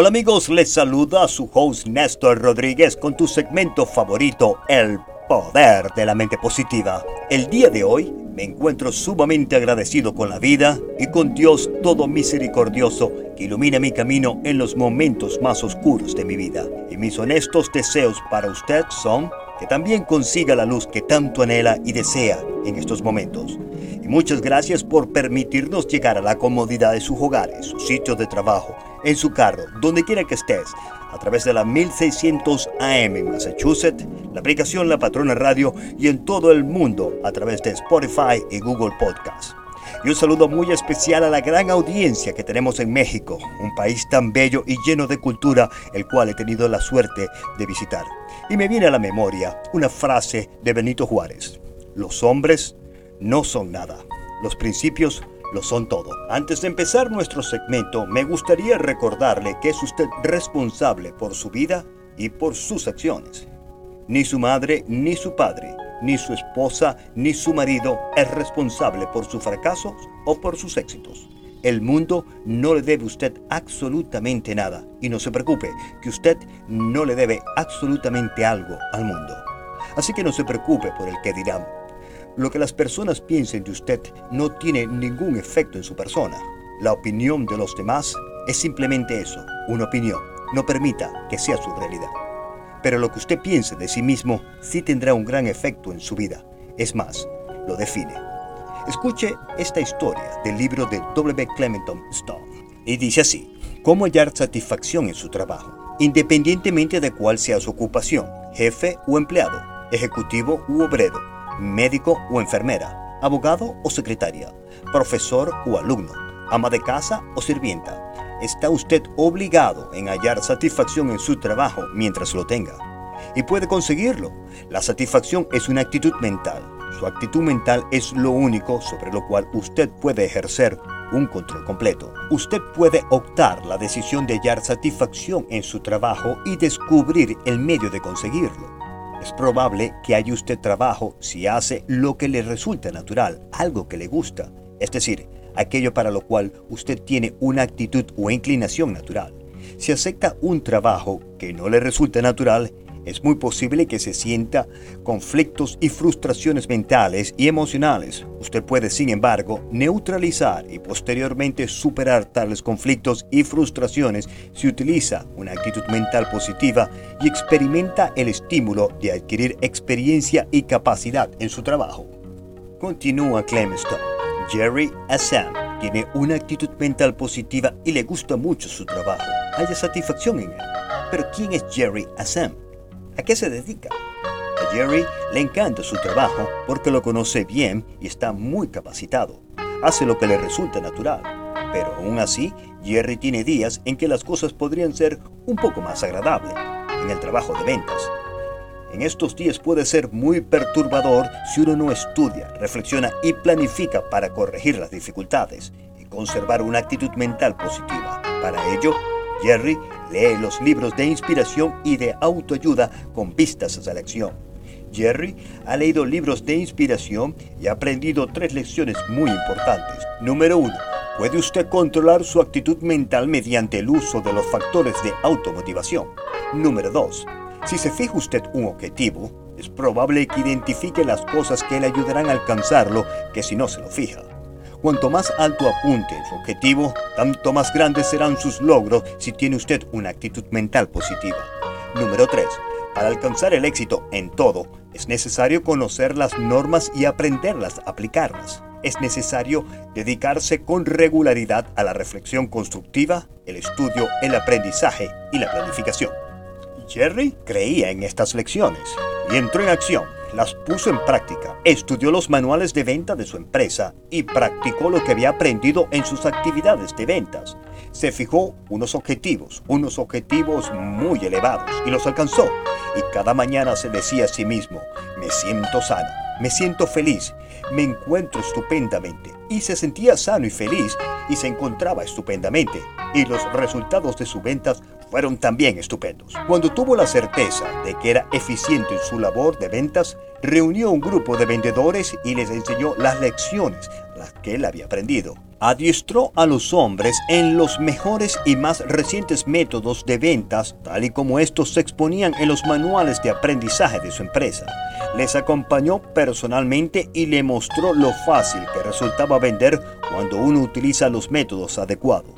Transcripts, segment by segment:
Hola amigos, les saluda su host Néstor Rodríguez con tu segmento favorito, El Poder de la Mente Positiva. El día de hoy me encuentro sumamente agradecido con la vida y con Dios todo misericordioso que ilumina mi camino en los momentos más oscuros de mi vida. Y mis honestos deseos para usted son que también consiga la luz que tanto anhela y desea en estos momentos. Y muchas gracias por permitirnos llegar a la comodidad de sus hogares, su sitio de trabajo, en su carro, donde quiera que estés, a través de la 1600 AM en Massachusetts, la aplicación La Patrona Radio y en todo el mundo a través de Spotify y Google Podcast. Y un saludo muy especial a la gran audiencia que tenemos en México, un país tan bello y lleno de cultura, el cual he tenido la suerte de visitar. Y me viene a la memoria una frase de Benito Juárez. Los hombres no son nada. Los principios lo son todo. Antes de empezar nuestro segmento, me gustaría recordarle que es usted responsable por su vida y por sus acciones. Ni su madre ni su padre, ni su esposa ni su marido es responsable por sus fracasos o por sus éxitos. El mundo no le debe a usted absolutamente nada y no se preocupe que usted no le debe absolutamente algo al mundo. Así que no se preocupe por el que dirán lo que las personas piensen de usted no tiene ningún efecto en su persona. La opinión de los demás es simplemente eso, una opinión. No permita que sea su realidad. Pero lo que usted piense de sí mismo sí tendrá un gran efecto en su vida. Es más, lo define. Escuche esta historia del libro de W. Clementon Stone. Y dice así, cómo hallar satisfacción en su trabajo, independientemente de cuál sea su ocupación, jefe o empleado, ejecutivo u obrero médico o enfermera, abogado o secretaria, profesor o alumno, ama de casa o sirvienta. Está usted obligado en hallar satisfacción en su trabajo mientras lo tenga. Y puede conseguirlo. La satisfacción es una actitud mental. Su actitud mental es lo único sobre lo cual usted puede ejercer un control completo. Usted puede optar la decisión de hallar satisfacción en su trabajo y descubrir el medio de conseguirlo. Es probable que haya usted trabajo si hace lo que le resulta natural, algo que le gusta, es decir, aquello para lo cual usted tiene una actitud o inclinación natural. Si acepta un trabajo que no le resulta natural, es muy posible que se sienta conflictos y frustraciones mentales y emocionales. Usted puede, sin embargo, neutralizar y posteriormente superar tales conflictos y frustraciones si utiliza una actitud mental positiva y experimenta el estímulo de adquirir experiencia y capacidad en su trabajo. Continúa Clemenston. Jerry Assam tiene una actitud mental positiva y le gusta mucho su trabajo. Hay satisfacción en él. Pero ¿quién es Jerry Assam? ¿A qué se dedica? A Jerry le encanta su trabajo porque lo conoce bien y está muy capacitado. Hace lo que le resulta natural. Pero aún así, Jerry tiene días en que las cosas podrían ser un poco más agradables en el trabajo de ventas. En estos días puede ser muy perturbador si uno no estudia, reflexiona y planifica para corregir las dificultades y conservar una actitud mental positiva. Para ello, Jerry lee los libros de inspiración y de autoayuda con vistas a la acción. Jerry ha leído libros de inspiración y ha aprendido tres lecciones muy importantes. Número 1. Puede usted controlar su actitud mental mediante el uso de los factores de automotivación. Número 2. Si se fija usted un objetivo, es probable que identifique las cosas que le ayudarán a alcanzarlo que si no se lo fija. Cuanto más alto apunte su objetivo, tanto más grandes serán sus logros si tiene usted una actitud mental positiva. Número 3. Para alcanzar el éxito en todo, es necesario conocer las normas y aprenderlas aplicarlas. Es necesario dedicarse con regularidad a la reflexión constructiva, el estudio, el aprendizaje y la planificación. Jerry creía en estas lecciones y entró en acción las puso en práctica, estudió los manuales de venta de su empresa y practicó lo que había aprendido en sus actividades de ventas. Se fijó unos objetivos, unos objetivos muy elevados y los alcanzó. Y cada mañana se decía a sí mismo, me siento sano, me siento feliz, me encuentro estupendamente. Y se sentía sano y feliz y se encontraba estupendamente. Y los resultados de sus ventas fueron también estupendos. Cuando tuvo la certeza de que era eficiente en su labor de ventas, reunió un grupo de vendedores y les enseñó las lecciones las que él había aprendido. Adiestró a los hombres en los mejores y más recientes métodos de ventas, tal y como estos se exponían en los manuales de aprendizaje de su empresa. Les acompañó personalmente y le mostró lo fácil que resultaba vender cuando uno utiliza los métodos adecuados.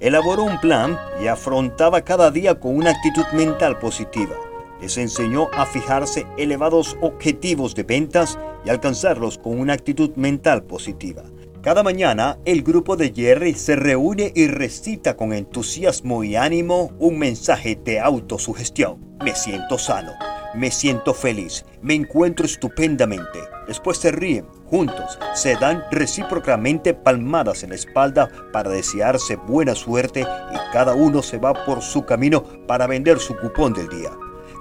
Elaboró un plan y afrontaba cada día con una actitud mental positiva. Les enseñó a fijarse elevados objetivos de ventas y alcanzarlos con una actitud mental positiva. Cada mañana el grupo de Jerry se reúne y recita con entusiasmo y ánimo un mensaje de autosugestión. Me siento sano, me siento feliz, me encuentro estupendamente. Después se ríen, juntos, se dan recíprocamente palmadas en la espalda para desearse buena suerte y cada uno se va por su camino para vender su cupón del día.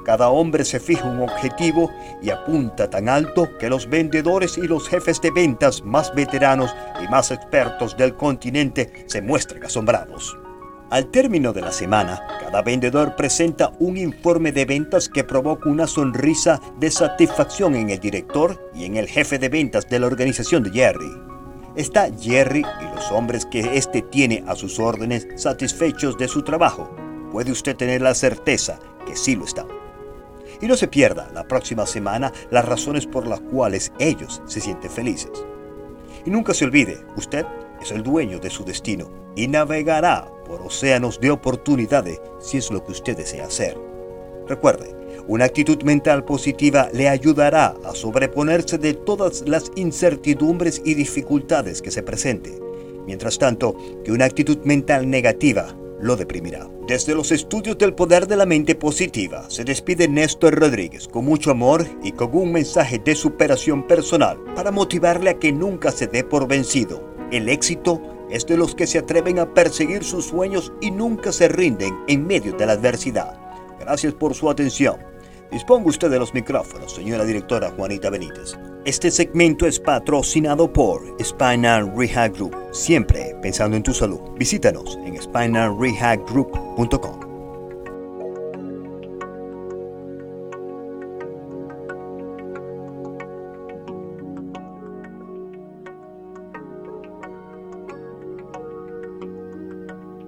Cada hombre se fija un objetivo y apunta tan alto que los vendedores y los jefes de ventas más veteranos y más expertos del continente se muestran asombrados. Al término de la semana, cada vendedor presenta un informe de ventas que provoca una sonrisa de satisfacción en el director y en el jefe de ventas de la organización de Jerry. Está Jerry y los hombres que éste tiene a sus órdenes satisfechos de su trabajo. Puede usted tener la certeza que sí lo están. Y no se pierda la próxima semana las razones por las cuales ellos se sienten felices. Y nunca se olvide, usted es el dueño de su destino y navegará por océanos de oportunidades si es lo que usted desea hacer. Recuerde, una actitud mental positiva le ayudará a sobreponerse de todas las incertidumbres y dificultades que se presenten. Mientras tanto, que una actitud mental negativa lo deprimirá. Desde los estudios del poder de la mente positiva, se despide Néstor Rodríguez con mucho amor y con un mensaje de superación personal para motivarle a que nunca se dé por vencido. El éxito es de los que se atreven a perseguir sus sueños y nunca se rinden en medio de la adversidad. Gracias por su atención. Disponga usted de los micrófonos, señora directora Juanita Benítez. Este segmento es patrocinado por Spinal Rehab Group. Siempre pensando en tu salud. Visítanos en spinalrehabgroup.com.